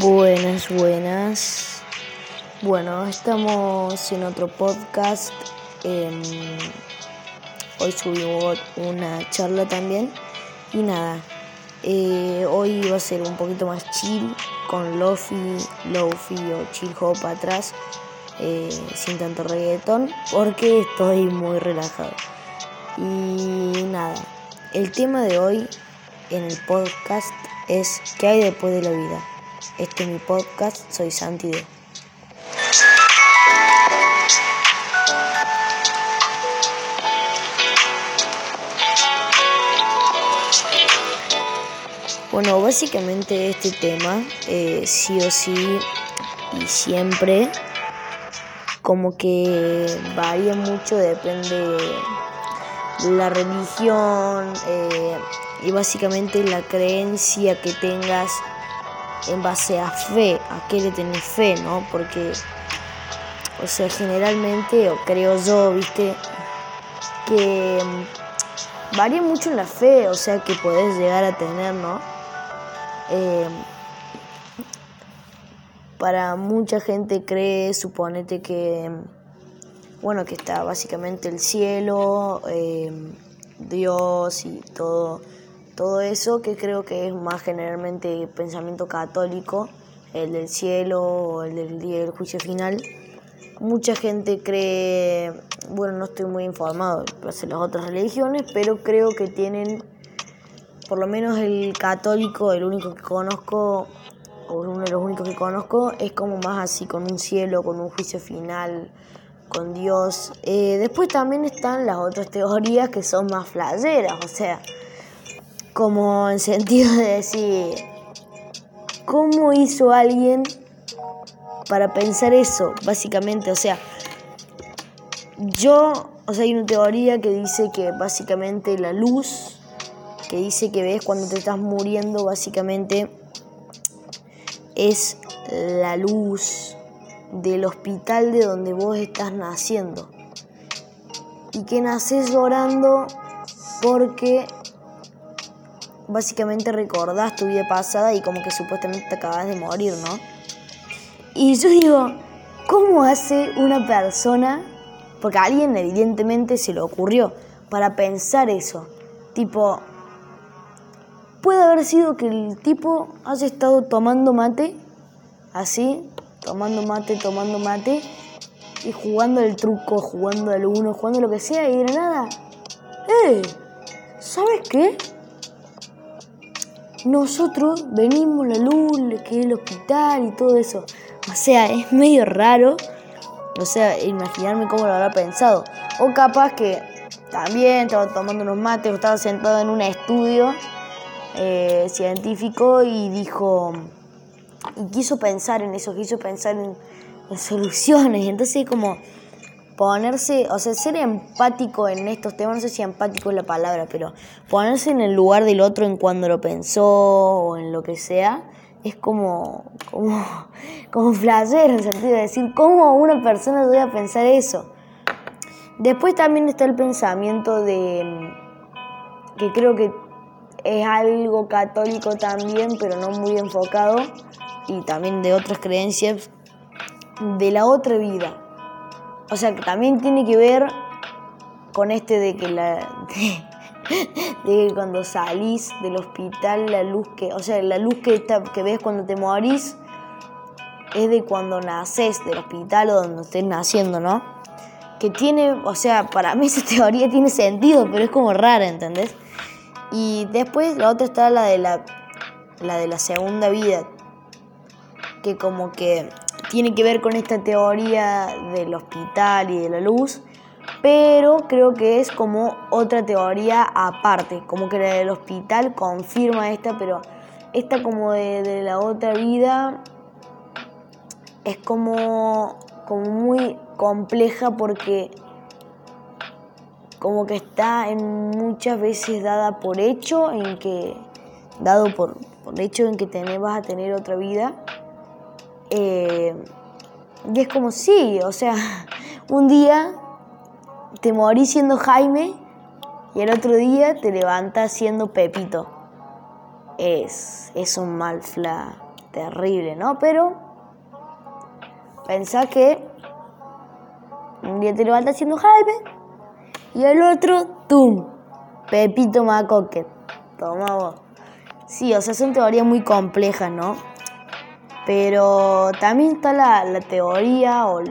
Buenas, buenas. Bueno, estamos en otro podcast. Em, hoy subimos una charla también. Y nada, eh, hoy va a ser un poquito más chill, con lofi, lofi o chill hop atrás, eh, sin tanto reggaetón, porque estoy muy relajado. Y nada, el tema de hoy en el podcast es ¿qué hay después de la vida? Este es mi podcast, soy Santi. Bueno, básicamente este tema, eh, sí o sí y siempre, como que varía mucho, depende de la religión eh, y básicamente la creencia que tengas en base a fe, a qué le tenés fe, ¿no? Porque, o sea, generalmente, o creo yo, viste, que mm, varía mucho en la fe, o sea, que podés llegar a tener, ¿no? Eh, para mucha gente cree, suponete que, bueno, que está básicamente el cielo, eh, Dios y todo todo eso que creo que es más generalmente pensamiento católico, el del cielo o el del día del juicio final. Mucha gente cree, bueno, no estoy muy informado de las otras religiones, pero creo que tienen, por lo menos el católico, el único que conozco, o uno de los únicos que conozco, es como más así, con un cielo, con un juicio final, con Dios. Eh, después también están las otras teorías que son más flayeras, o sea, como en sentido de decir, ¿cómo hizo alguien para pensar eso? Básicamente, o sea, yo, o sea, hay una teoría que dice que básicamente la luz, que dice que ves cuando te estás muriendo, básicamente es la luz del hospital de donde vos estás naciendo. Y que naces llorando porque básicamente recordás tu vida pasada y como que supuestamente te acabas de morir, ¿no? Y yo digo, ¿cómo hace una persona, porque a alguien evidentemente se le ocurrió, para pensar eso? Tipo, puede haber sido que el tipo haya estado tomando mate, así, tomando mate, tomando mate, y jugando el truco, jugando al uno, jugando lo que sea, y de nada, ¡eh! ¿Sabes qué? Nosotros venimos la luz, que el hospital y todo eso. O sea, es medio raro. O sea, imaginarme cómo lo habrá pensado. O capaz que también estaba tomando unos mates estaba sentado en un estudio eh, científico y dijo. Y quiso pensar en eso, quiso pensar en, en soluciones. Entonces, como ponerse, o sea, ser empático en estos temas, no sé si empático es la palabra, pero ponerse en el lugar del otro en cuando lo pensó o en lo que sea, es como, como, como en el sentido de decir, ¿cómo una persona debe pensar eso? Después también está el pensamiento de, que creo que es algo católico también, pero no muy enfocado, y también de otras creencias, de la otra vida o sea, que también tiene que ver con este de que la. De, que cuando salís del hospital, la luz que. O sea, la luz que, que ves cuando te morís es de cuando naces del hospital o donde estés naciendo, ¿no? Que tiene. O sea, para mí esa teoría tiene sentido, pero es como rara, ¿entendés? Y después la otra está la de la. La de la segunda vida. Que como que tiene que ver con esta teoría del hospital y de la luz, pero creo que es como otra teoría aparte, como que la del hospital confirma esta, pero esta como de, la otra vida es como, como muy compleja porque como que está en muchas veces dada por hecho en que dado por, por hecho en que tenés, vas a tener otra vida eh, y es como, sí, o sea, un día te morís siendo Jaime y el otro día te levantas siendo Pepito. Es, es un mal fla. terrible, ¿no? Pero pensá que un día te levantas siendo Jaime y el otro, ¡tum! Pepito Macoque. Toma vos. Sí, o sea, son teorías muy complejas, ¿no? Pero también está la, teoría o,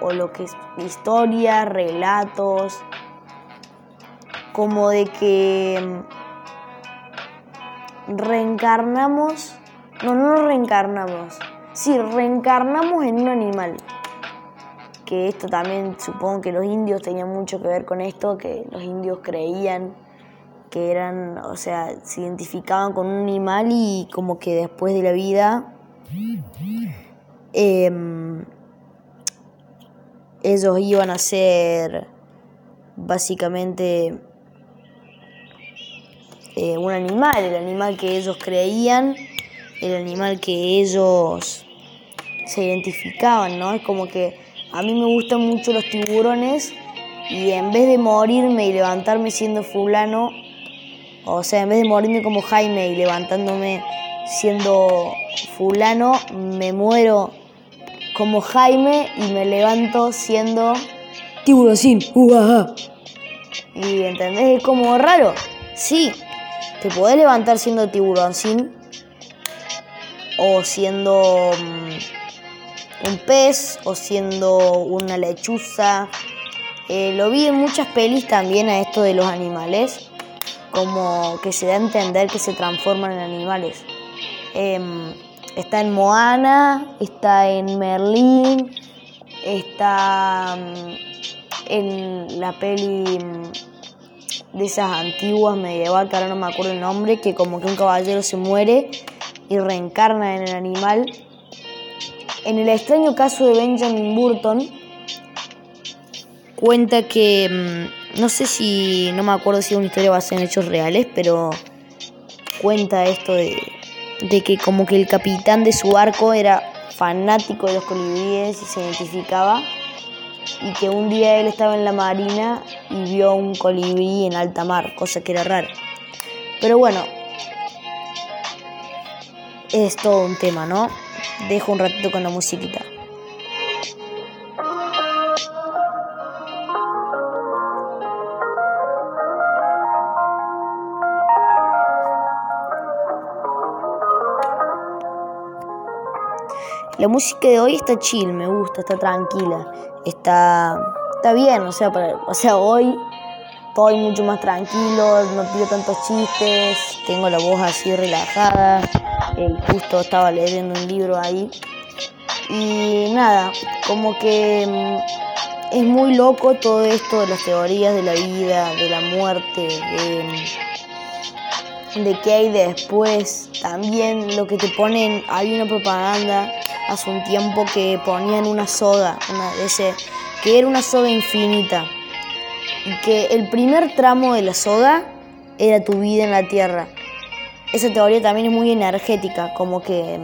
o lo que es historia, relatos, como de que reencarnamos, no, no reencarnamos, sí, reencarnamos en un animal. Que esto también supongo que los indios tenían mucho que ver con esto, que los indios creían que eran, o sea, se identificaban con un animal y como que después de la vida em, ellos iban a ser básicamente eh, un animal, el animal que ellos creían, el animal que ellos se identificaban, ¿no? Es como que a mí me gustan mucho los tiburones y en vez de morirme y levantarme siendo fulano, o sea, en vez de morirme como Jaime y levantándome siendo fulano, me muero como Jaime y me levanto siendo tiburoncín. Y entendés, es como raro. Sí, te podés levantar siendo tiburoncín o siendo mm, un pez o siendo una lechuza. Eh, lo vi en muchas pelis también a esto de los animales, como que se da a entender que se transforman en animales. Em, está en Moana, está en Merlín, está mm, en la peli mm, de esas antiguas medieval, que ahora no me acuerdo el nombre, que como que un caballero se muere y reencarna en el animal. En el extraño caso de Benjamin Burton, cuenta que, no sé si, no me acuerdo si es una historia basada en hechos reales, pero cuenta esto de, de que como que el capitán de su barco era fanático de los colibríes y se identificaba y que un día él estaba en la marina y vio un colibrí en alta mar, cosa que era rara. Pero bueno, es todo un tema, ¿no? Dejo un ratito con la musiquita. La música de hoy está chill, me gusta, está tranquila, está, está bien, o sea, o sea, hoy estoy mucho más tranquilo, no pido tantos chistes, tengo la voz así relajada, eh, justo estaba leyendo un libro ahí. Y nada, como que mm, es muy loco todo esto de las teorías de la vida, de la muerte, de, de qué hay después. También lo que te ponen, hay una propaganda hace un tiempo que ponían una soga, ese, que era una soga infinita. Y que el primer tramo de la soga era tu vida en la tierra. Esa teoría también es muy energética, como que.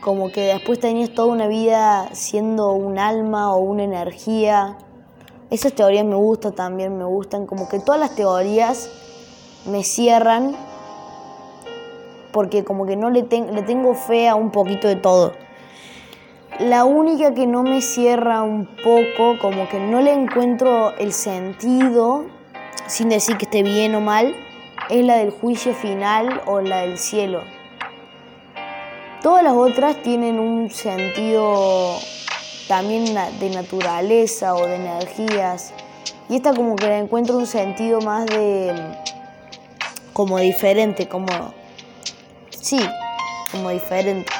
Como que después tenías toda una vida siendo un alma o una energía. Esas teorías me gustan también, me gustan. Como que todas las teorías me cierran porque como que no le, le tengo fe a un poquito de todo. La única que no me cierra un poco, como que no le encuentro el sentido, sin decir que esté bien o mal, es la del juicio final o la del cielo. Todas las otras tienen un sentido también de naturaleza o de energías. Y esta como que le encuentro un sentido más de como diferente, como sí, como diferente.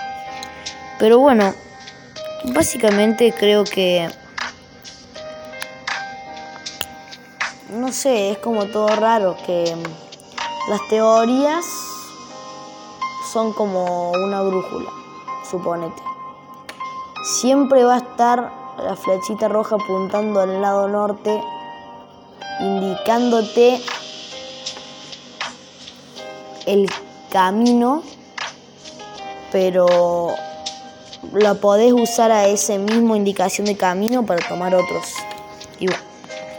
Pero bueno, básicamente creo que... No sé, es como todo raro que las teorías son como una brújula, suponete. Siempre va a estar la flechita roja apuntando al lado norte, indicándote el camino, pero la podés usar a ese mismo indicación de camino para tomar otros. Y,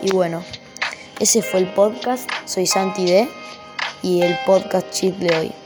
y bueno, ese fue el podcast. Soy Santi D y el podcast chip de hoy.